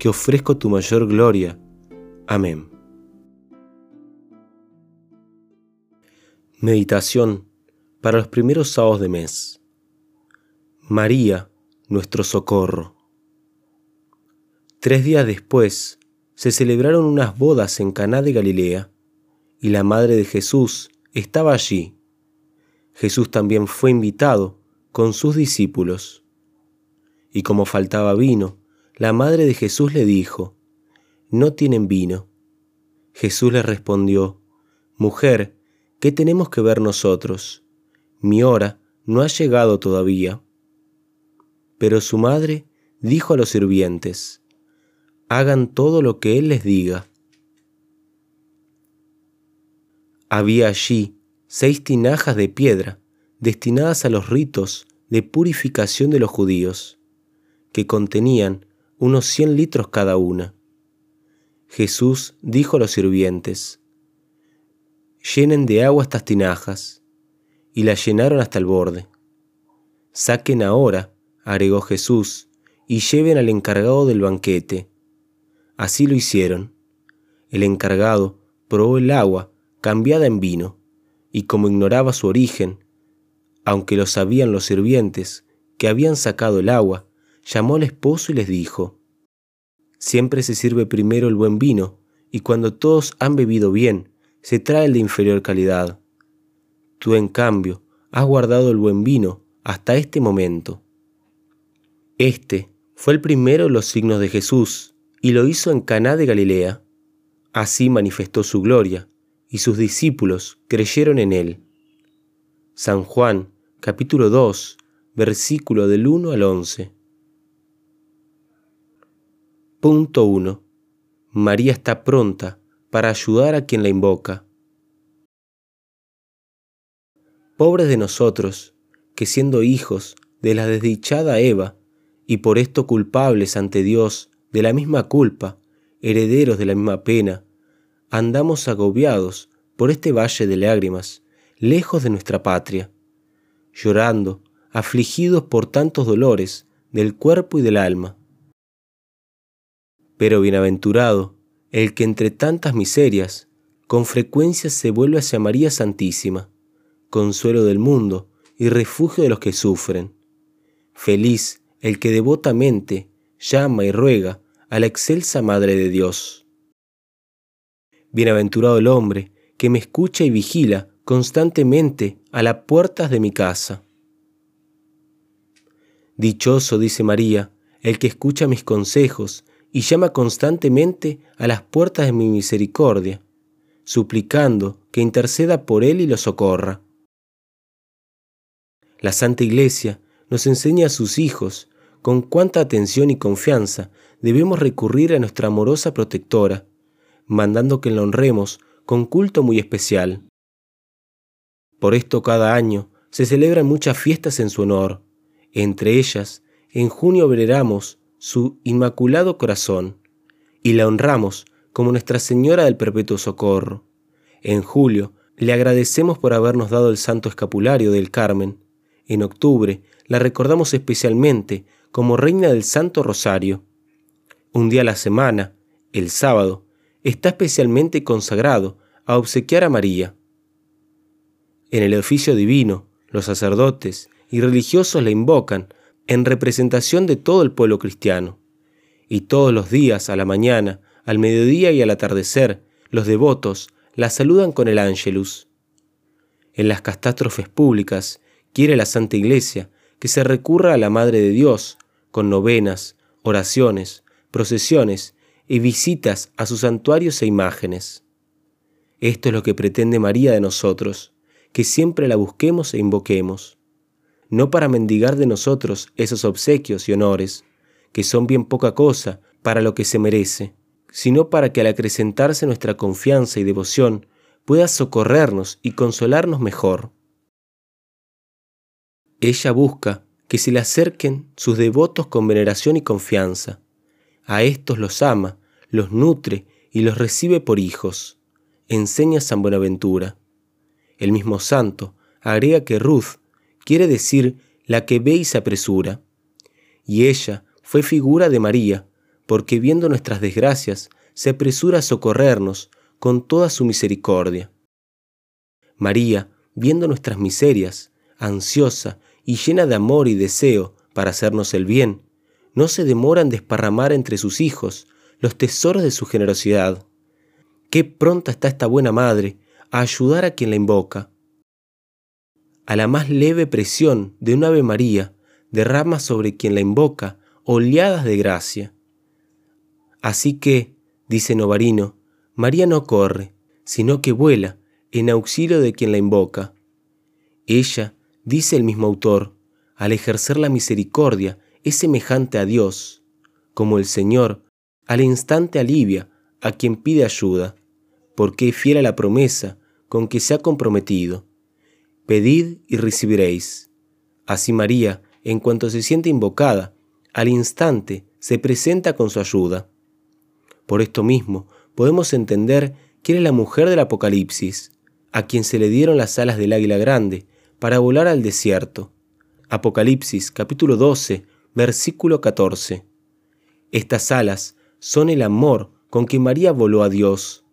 que ofrezco tu mayor gloria. Amén. Meditación para los primeros sábados de mes. María, nuestro socorro. Tres días después se celebraron unas bodas en Caná de Galilea, y la madre de Jesús estaba allí. Jesús también fue invitado con sus discípulos. Y como faltaba vino, la madre de Jesús le dijo, No tienen vino. Jesús le respondió, Mujer, ¿qué tenemos que ver nosotros? Mi hora no ha llegado todavía. Pero su madre dijo a los sirvientes, Hagan todo lo que él les diga. Había allí seis tinajas de piedra destinadas a los ritos de purificación de los judíos que contenían unos cien litros cada una. Jesús dijo a los sirvientes, llenen de agua estas tinajas, y las llenaron hasta el borde. Saquen ahora, agregó Jesús, y lleven al encargado del banquete. Así lo hicieron. El encargado probó el agua cambiada en vino, y como ignoraba su origen, aunque lo sabían los sirvientes que habían sacado el agua, llamó al esposo y les dijo, Siempre se sirve primero el buen vino, y cuando todos han bebido bien, se trae el de inferior calidad. Tú, en cambio, has guardado el buen vino hasta este momento. Este fue el primero de los signos de Jesús, y lo hizo en Caná de Galilea. Así manifestó su gloria, y sus discípulos creyeron en él. San Juan, capítulo 2, versículo del 1 al 11. Punto 1. María está pronta para ayudar a quien la invoca. Pobres de nosotros, que siendo hijos de la desdichada Eva, y por esto culpables ante Dios de la misma culpa, herederos de la misma pena, andamos agobiados por este valle de lágrimas, lejos de nuestra patria, llorando, afligidos por tantos dolores del cuerpo y del alma pero bienaventurado el que entre tantas miserias con frecuencia se vuelve hacia María Santísima, consuelo del mundo y refugio de los que sufren. Feliz el que devotamente llama y ruega a la excelsa Madre de Dios. Bienaventurado el hombre que me escucha y vigila constantemente a las puertas de mi casa. Dichoso, dice María, el que escucha mis consejos y llama constantemente a las puertas de mi misericordia, suplicando que interceda por él y lo socorra. La Santa Iglesia nos enseña a sus hijos con cuánta atención y confianza debemos recurrir a nuestra amorosa protectora, mandando que la honremos con culto muy especial. Por esto cada año se celebran muchas fiestas en su honor, entre ellas, en junio veneramos su inmaculado corazón, y la honramos como Nuestra Señora del Perpetuo Socorro. En julio le agradecemos por habernos dado el Santo Escapulario del Carmen. En octubre la recordamos especialmente como Reina del Santo Rosario. Un día a la semana, el sábado, está especialmente consagrado a obsequiar a María. En el oficio divino, los sacerdotes y religiosos la invocan en representación de todo el pueblo cristiano. Y todos los días, a la mañana, al mediodía y al atardecer, los devotos la saludan con el ángelus. En las catástrofes públicas, quiere la Santa Iglesia que se recurra a la Madre de Dios con novenas, oraciones, procesiones y visitas a sus santuarios e imágenes. Esto es lo que pretende María de nosotros, que siempre la busquemos e invoquemos no para mendigar de nosotros esos obsequios y honores, que son bien poca cosa para lo que se merece, sino para que al acrecentarse nuestra confianza y devoción pueda socorrernos y consolarnos mejor. Ella busca que se le acerquen sus devotos con veneración y confianza. A estos los ama, los nutre y los recibe por hijos, enseña San Buenaventura. El mismo santo agrega que Ruth quiere decir la que ve y se apresura. Y ella fue figura de María, porque viendo nuestras desgracias, se apresura a socorrernos con toda su misericordia. María, viendo nuestras miserias, ansiosa y llena de amor y deseo para hacernos el bien, no se demora en desparramar entre sus hijos los tesoros de su generosidad. Qué pronta está esta buena madre a ayudar a quien la invoca. A la más leve presión de un Ave María derrama sobre quien la invoca oleadas de gracia. Así que, dice Novarino, María no corre, sino que vuela en auxilio de quien la invoca. Ella, dice el mismo autor, al ejercer la misericordia, es semejante a Dios, como el Señor al instante alivia a quien pide ayuda, porque es fiel a la promesa con que se ha comprometido. Pedid y recibiréis. Así María, en cuanto se siente invocada, al instante se presenta con su ayuda. Por esto mismo, podemos entender que era la mujer del Apocalipsis, a quien se le dieron las alas del águila grande para volar al desierto. Apocalipsis capítulo 12, versículo 14. Estas alas son el amor con que María voló a Dios.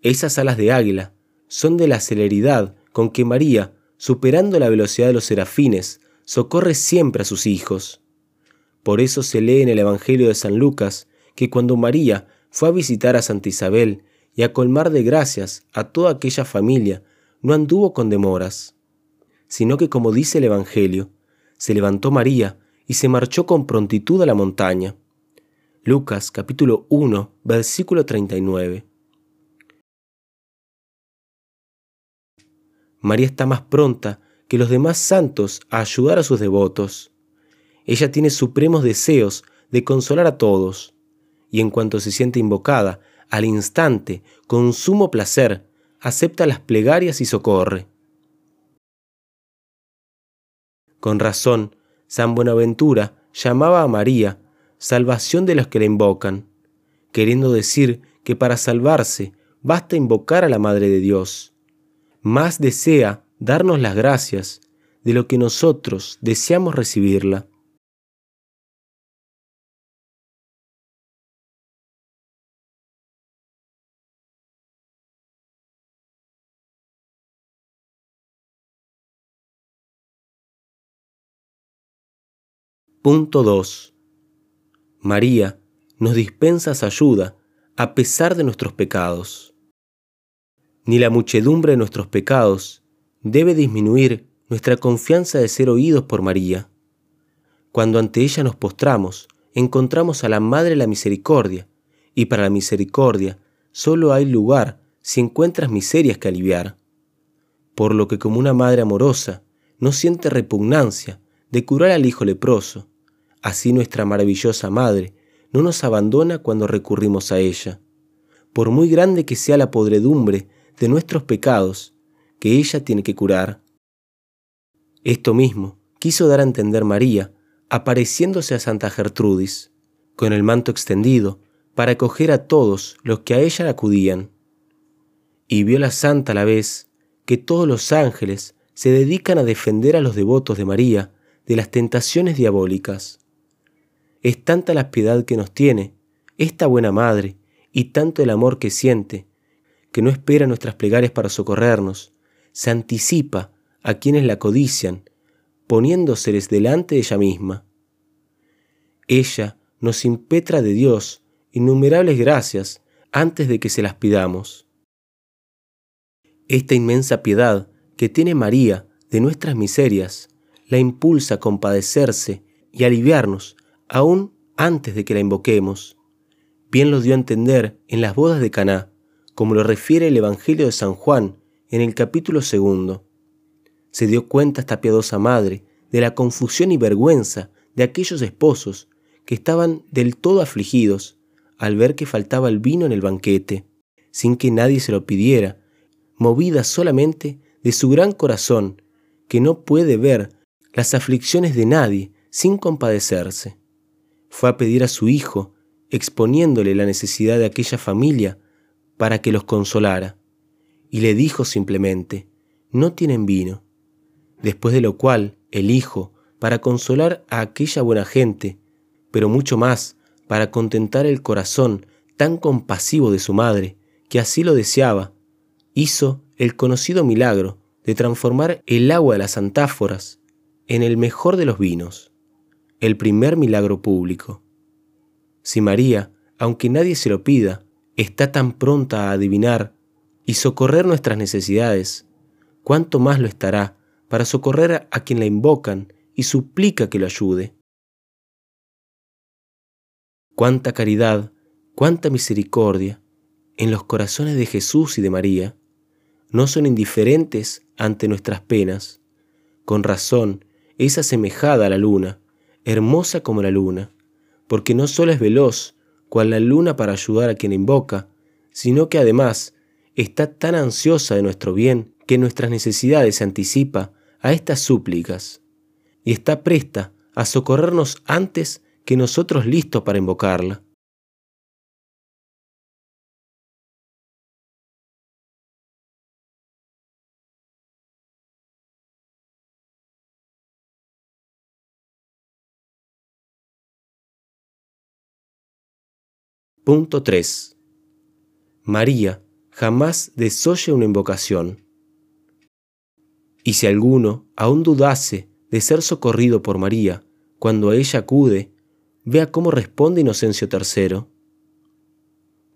Esas alas de águila son de la celeridad con que María, superando la velocidad de los serafines, socorre siempre a sus hijos. Por eso se lee en el Evangelio de San Lucas que cuando María fue a visitar a Santa Isabel y a colmar de gracias a toda aquella familia, no anduvo con demoras, sino que como dice el Evangelio, se levantó María y se marchó con prontitud a la montaña. Lucas capítulo 1, versículo 39. María está más pronta que los demás santos a ayudar a sus devotos. Ella tiene supremos deseos de consolar a todos, y en cuanto se siente invocada, al instante, con sumo placer, acepta las plegarias y socorre. Con razón, San Buenaventura llamaba a María salvación de los que la invocan, queriendo decir que para salvarse basta invocar a la Madre de Dios. Más desea darnos las gracias de lo que nosotros deseamos recibirla. Punto 2. María nos dispensas ayuda a pesar de nuestros pecados. Ni la muchedumbre de nuestros pecados debe disminuir nuestra confianza de ser oídos por María. Cuando ante ella nos postramos, encontramos a la Madre la Misericordia, y para la misericordia solo hay lugar si encuentras miserias que aliviar. Por lo que como una madre amorosa no siente repugnancia de curar al hijo leproso, Así nuestra maravillosa Madre no nos abandona cuando recurrimos a ella. Por muy grande que sea la podredumbre de nuestros pecados, que ella tiene que curar. Esto mismo quiso dar a entender María, apareciéndose a Santa Gertrudis, con el manto extendido, para acoger a todos los que a ella acudían. Y vio la santa a la vez que todos los ángeles se dedican a defender a los devotos de María de las tentaciones diabólicas. Es tanta la piedad que nos tiene, esta buena madre, y tanto el amor que siente, que no espera nuestras plegarias para socorrernos, se anticipa a quienes la codician, poniéndoseles delante de ella misma. Ella nos impetra de Dios innumerables gracias antes de que se las pidamos. Esta inmensa piedad que tiene María de nuestras miserias la impulsa a compadecerse y aliviarnos aún antes de que la invoquemos. Bien lo dio a entender en las bodas de Caná, como lo refiere el Evangelio de San Juan en el capítulo segundo. Se dio cuenta esta piadosa madre de la confusión y vergüenza de aquellos esposos que estaban del todo afligidos al ver que faltaba el vino en el banquete, sin que nadie se lo pidiera, movida solamente de su gran corazón, que no puede ver las aflicciones de nadie sin compadecerse. Fue a pedir a su hijo, exponiéndole la necesidad de aquella familia, para que los consolara, y le dijo simplemente, no tienen vino. Después de lo cual, el hijo, para consolar a aquella buena gente, pero mucho más para contentar el corazón tan compasivo de su madre, que así lo deseaba, hizo el conocido milagro de transformar el agua de las antáforas en el mejor de los vinos, el primer milagro público. Si María, aunque nadie se lo pida, está tan pronta a adivinar y socorrer nuestras necesidades, cuánto más lo estará para socorrer a quien la invocan y suplica que lo ayude. Cuánta caridad, cuánta misericordia en los corazones de Jesús y de María no son indiferentes ante nuestras penas. Con razón, es asemejada a la luna, hermosa como la luna, porque no solo es veloz, cual la luna para ayudar a quien invoca, sino que además está tan ansiosa de nuestro bien que nuestras necesidades se anticipa a estas súplicas y está presta a socorrernos antes que nosotros listos para invocarla. Punto 3. María jamás desoye una invocación. Y si alguno aún dudase de ser socorrido por María cuando a ella acude, vea cómo responde Inocencio III.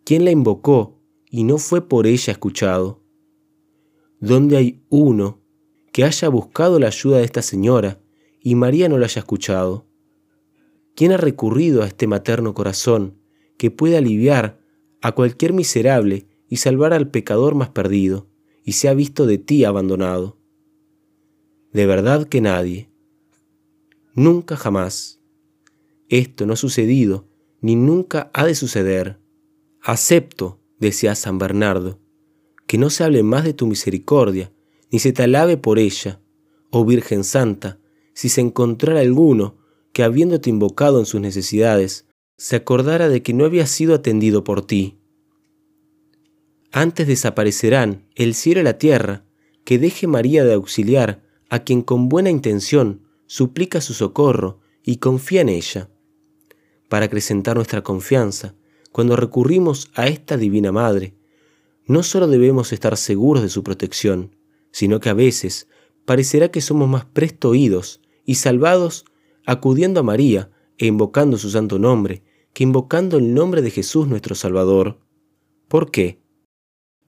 ¿Quién la invocó y no fue por ella escuchado? ¿Dónde hay uno que haya buscado la ayuda de esta señora y María no la haya escuchado? ¿Quién ha recurrido a este materno corazón que puede aliviar a cualquier miserable y salvar al pecador más perdido, y se ha visto de ti abandonado. De verdad que nadie. Nunca jamás. Esto no ha sucedido, ni nunca ha de suceder. Acepto, decía San Bernardo, que no se hable más de tu misericordia, ni se te alabe por ella, oh Virgen Santa, si se encontrara alguno que habiéndote invocado en sus necesidades, se acordara de que no había sido atendido por ti. Antes desaparecerán el cielo y la tierra, que deje María de auxiliar a quien con buena intención suplica su socorro y confía en ella. Para acrecentar nuestra confianza, cuando recurrimos a esta Divina Madre, no solo debemos estar seguros de su protección, sino que a veces parecerá que somos más presto oídos y salvados acudiendo a María e invocando su santo nombre, que invocando el nombre de Jesús nuestro Salvador. ¿Por qué?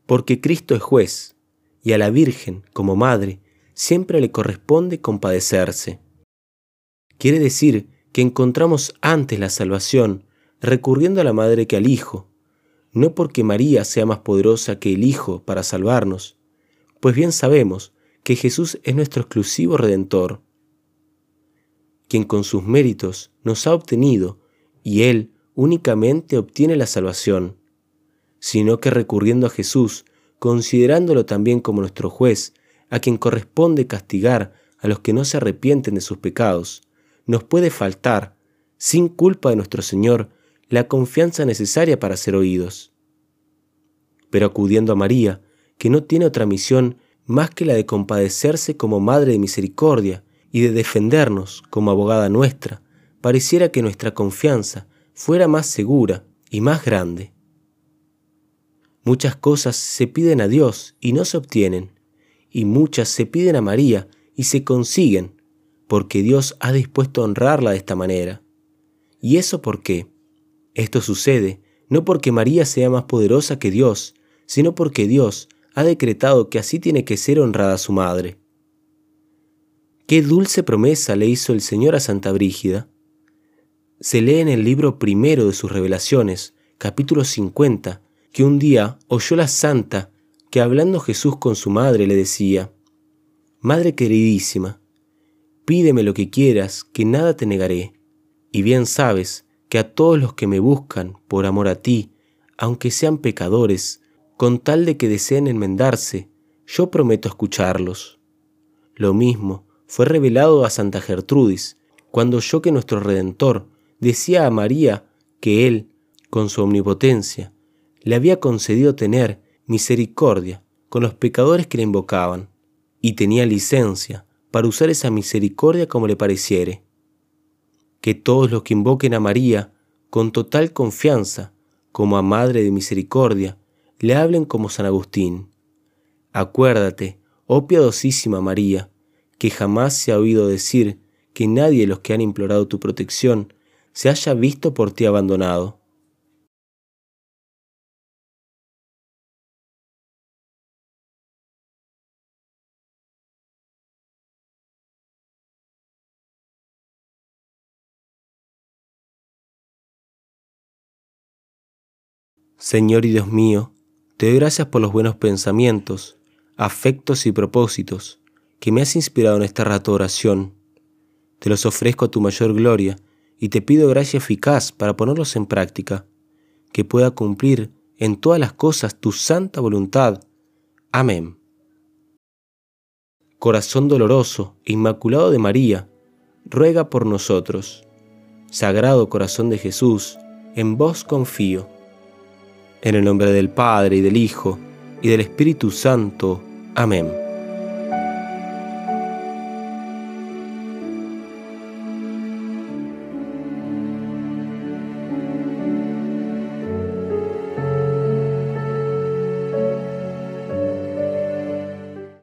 Porque Cristo es juez, y a la Virgen, como madre, siempre le corresponde compadecerse. Quiere decir que encontramos antes la salvación recurriendo a la madre que al Hijo, no porque María sea más poderosa que el Hijo para salvarnos, pues bien sabemos que Jesús es nuestro exclusivo Redentor, quien con sus méritos nos ha obtenido, y Él únicamente obtiene la salvación, sino que recurriendo a Jesús, considerándolo también como nuestro juez, a quien corresponde castigar a los que no se arrepienten de sus pecados, nos puede faltar, sin culpa de nuestro Señor, la confianza necesaria para ser oídos. Pero acudiendo a María, que no tiene otra misión más que la de compadecerse como Madre de Misericordia, y de defendernos como abogada nuestra, pareciera que nuestra confianza fuera más segura y más grande. Muchas cosas se piden a Dios y no se obtienen, y muchas se piden a María y se consiguen, porque Dios ha dispuesto a honrarla de esta manera. ¿Y eso por qué? Esto sucede no porque María sea más poderosa que Dios, sino porque Dios ha decretado que así tiene que ser honrada su madre. Qué dulce promesa le hizo el Señor a Santa Brígida. Se lee en el libro primero de sus revelaciones, capítulo 50, que un día oyó la santa que hablando Jesús con su madre le decía, Madre queridísima, pídeme lo que quieras, que nada te negaré, y bien sabes que a todos los que me buscan por amor a ti, aunque sean pecadores, con tal de que deseen enmendarse, yo prometo escucharlos. Lo mismo fue revelado a Santa Gertrudis, cuando oyó que nuestro Redentor decía a María que Él, con su omnipotencia, le había concedido tener misericordia con los pecadores que le invocaban, y tenía licencia para usar esa misericordia como le pareciere. Que todos los que invoquen a María con total confianza, como a Madre de Misericordia, le hablen como San Agustín. Acuérdate, oh piadosísima María, que jamás se ha oído decir que nadie de los que han implorado tu protección se haya visto por ti abandonado. Señor y Dios mío, te doy gracias por los buenos pensamientos, afectos y propósitos que me has inspirado en esta rato oración. Te los ofrezco a tu mayor gloria y te pido gracia eficaz para ponerlos en práctica, que pueda cumplir en todas las cosas tu santa voluntad. Amén. Corazón doloroso e inmaculado de María, ruega por nosotros. Sagrado Corazón de Jesús, en vos confío. En el nombre del Padre y del Hijo y del Espíritu Santo. Amén.